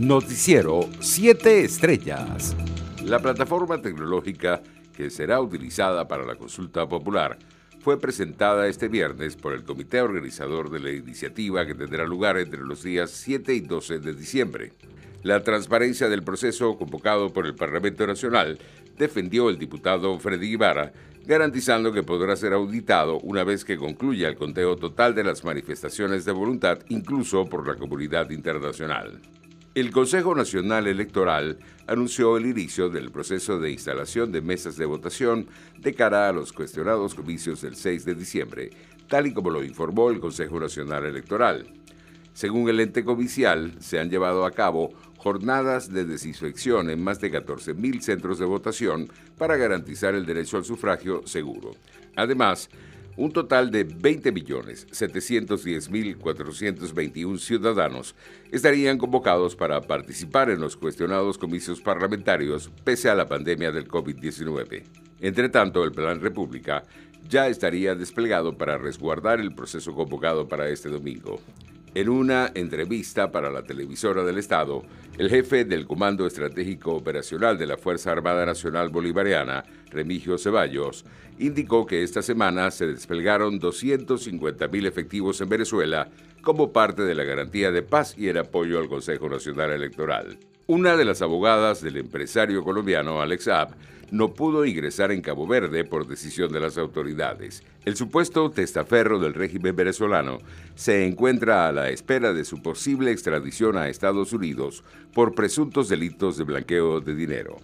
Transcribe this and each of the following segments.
Noticiero 7 Estrellas. La plataforma tecnológica que será utilizada para la consulta popular fue presentada este viernes por el comité organizador de la iniciativa que tendrá lugar entre los días 7 y 12 de diciembre. La transparencia del proceso convocado por el Parlamento Nacional defendió el diputado Freddy Ibarra, garantizando que podrá ser auditado una vez que concluya el conteo total de las manifestaciones de voluntad, incluso por la comunidad internacional. El Consejo Nacional Electoral anunció el inicio del proceso de instalación de mesas de votación de cara a los cuestionados comicios del 6 de diciembre, tal y como lo informó el Consejo Nacional Electoral. Según el ente comicial, se han llevado a cabo jornadas de desinfección en más de 14.000 centros de votación para garantizar el derecho al sufragio seguro. Además, un total de 20.710.421 ciudadanos estarían convocados para participar en los cuestionados comicios parlamentarios pese a la pandemia del COVID-19. Entre tanto, el Plan República ya estaría desplegado para resguardar el proceso convocado para este domingo. En una entrevista para la televisora del Estado, el jefe del Comando Estratégico Operacional de la Fuerza Armada Nacional Bolivariana, Remigio Ceballos, indicó que esta semana se desplegaron 250.000 efectivos en Venezuela como parte de la garantía de paz y el apoyo al Consejo Nacional Electoral. Una de las abogadas del empresario colombiano Alex Abb no pudo ingresar en Cabo Verde por decisión de las autoridades. El supuesto testaferro del régimen venezolano se encuentra a la espera de su posible extradición a Estados Unidos por presuntos delitos de blanqueo de dinero.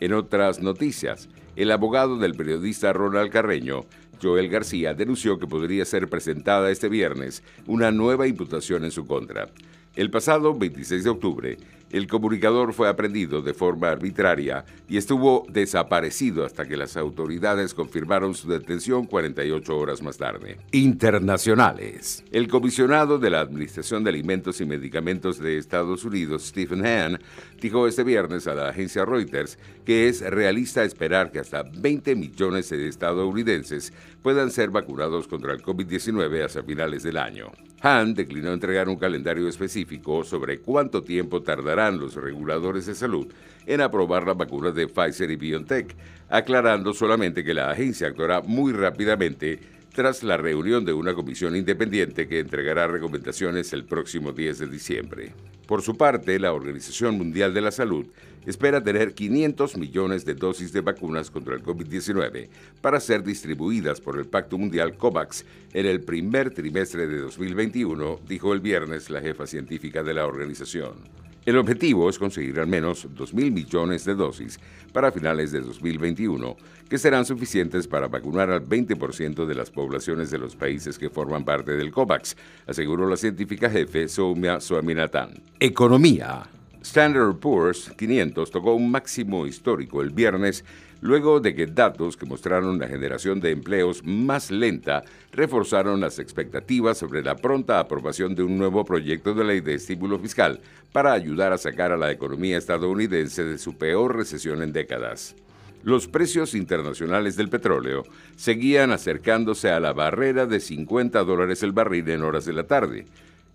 En otras noticias, el abogado del periodista Ronald Carreño, Joel García, denunció que podría ser presentada este viernes una nueva imputación en su contra. El pasado 26 de octubre, el comunicador fue aprendido de forma arbitraria y estuvo desaparecido hasta que las autoridades confirmaron su detención 48 horas más tarde. Internacionales. El comisionado de la Administración de Alimentos y Medicamentos de Estados Unidos, Stephen Hahn, dijo este viernes a la agencia Reuters que es realista esperar que hasta 20 millones de estadounidenses puedan ser vacunados contra el COVID-19 hasta finales del año. Hahn declinó entregar un calendario específico sobre cuánto tiempo tardará los reguladores de salud en aprobar la vacuna de Pfizer y BioNTech, aclarando solamente que la agencia actuará muy rápidamente tras la reunión de una comisión independiente que entregará recomendaciones el próximo 10 de diciembre. Por su parte, la Organización Mundial de la Salud espera tener 500 millones de dosis de vacunas contra el COVID-19 para ser distribuidas por el Pacto Mundial COVAX en el primer trimestre de 2021, dijo el viernes la jefa científica de la organización. El objetivo es conseguir al menos 2.000 millones de dosis para finales de 2021, que serán suficientes para vacunar al 20% de las poblaciones de los países que forman parte del COVAX, aseguró la científica jefe Soumya Swaminathan. Economía. Standard Poor's 500 tocó un máximo histórico el viernes luego de que datos que mostraron la generación de empleos más lenta reforzaron las expectativas sobre la pronta aprobación de un nuevo proyecto de ley de estímulo fiscal para ayudar a sacar a la economía estadounidense de su peor recesión en décadas. Los precios internacionales del petróleo seguían acercándose a la barrera de 50 dólares el barril en horas de la tarde,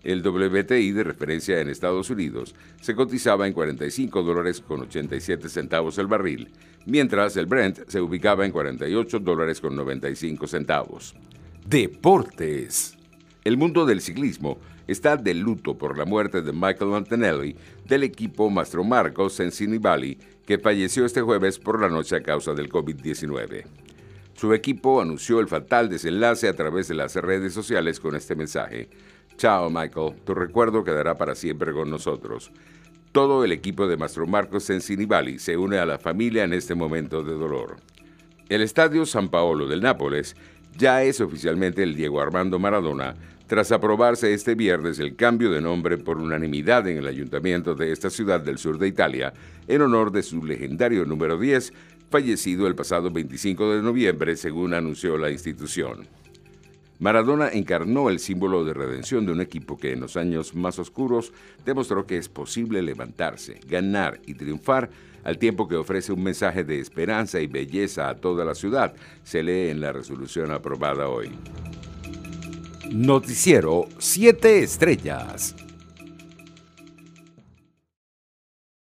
el WTI de referencia en Estados Unidos se cotizaba en 45 dólares con 87 centavos el barril, mientras el Brent se ubicaba en 48 dólares con 95 centavos. Deportes. El mundo del ciclismo está de luto por la muerte de Michael Antonelli del equipo Mastro Marcos en Valley, que falleció este jueves por la noche a causa del COVID-19. Su equipo anunció el fatal desenlace a través de las redes sociales con este mensaje. Chao, Michael. Tu recuerdo quedará para siempre con nosotros. Todo el equipo de Mastro Marcos en Valley se une a la familia en este momento de dolor. El Estadio San Paolo del Nápoles ya es oficialmente el Diego Armando Maradona, tras aprobarse este viernes el cambio de nombre por unanimidad en el ayuntamiento de esta ciudad del sur de Italia, en honor de su legendario número 10, fallecido el pasado 25 de noviembre, según anunció la institución. Maradona encarnó el símbolo de redención de un equipo que en los años más oscuros demostró que es posible levantarse, ganar y triunfar al tiempo que ofrece un mensaje de esperanza y belleza a toda la ciudad, se lee en la resolución aprobada hoy. Noticiero 7 Estrellas.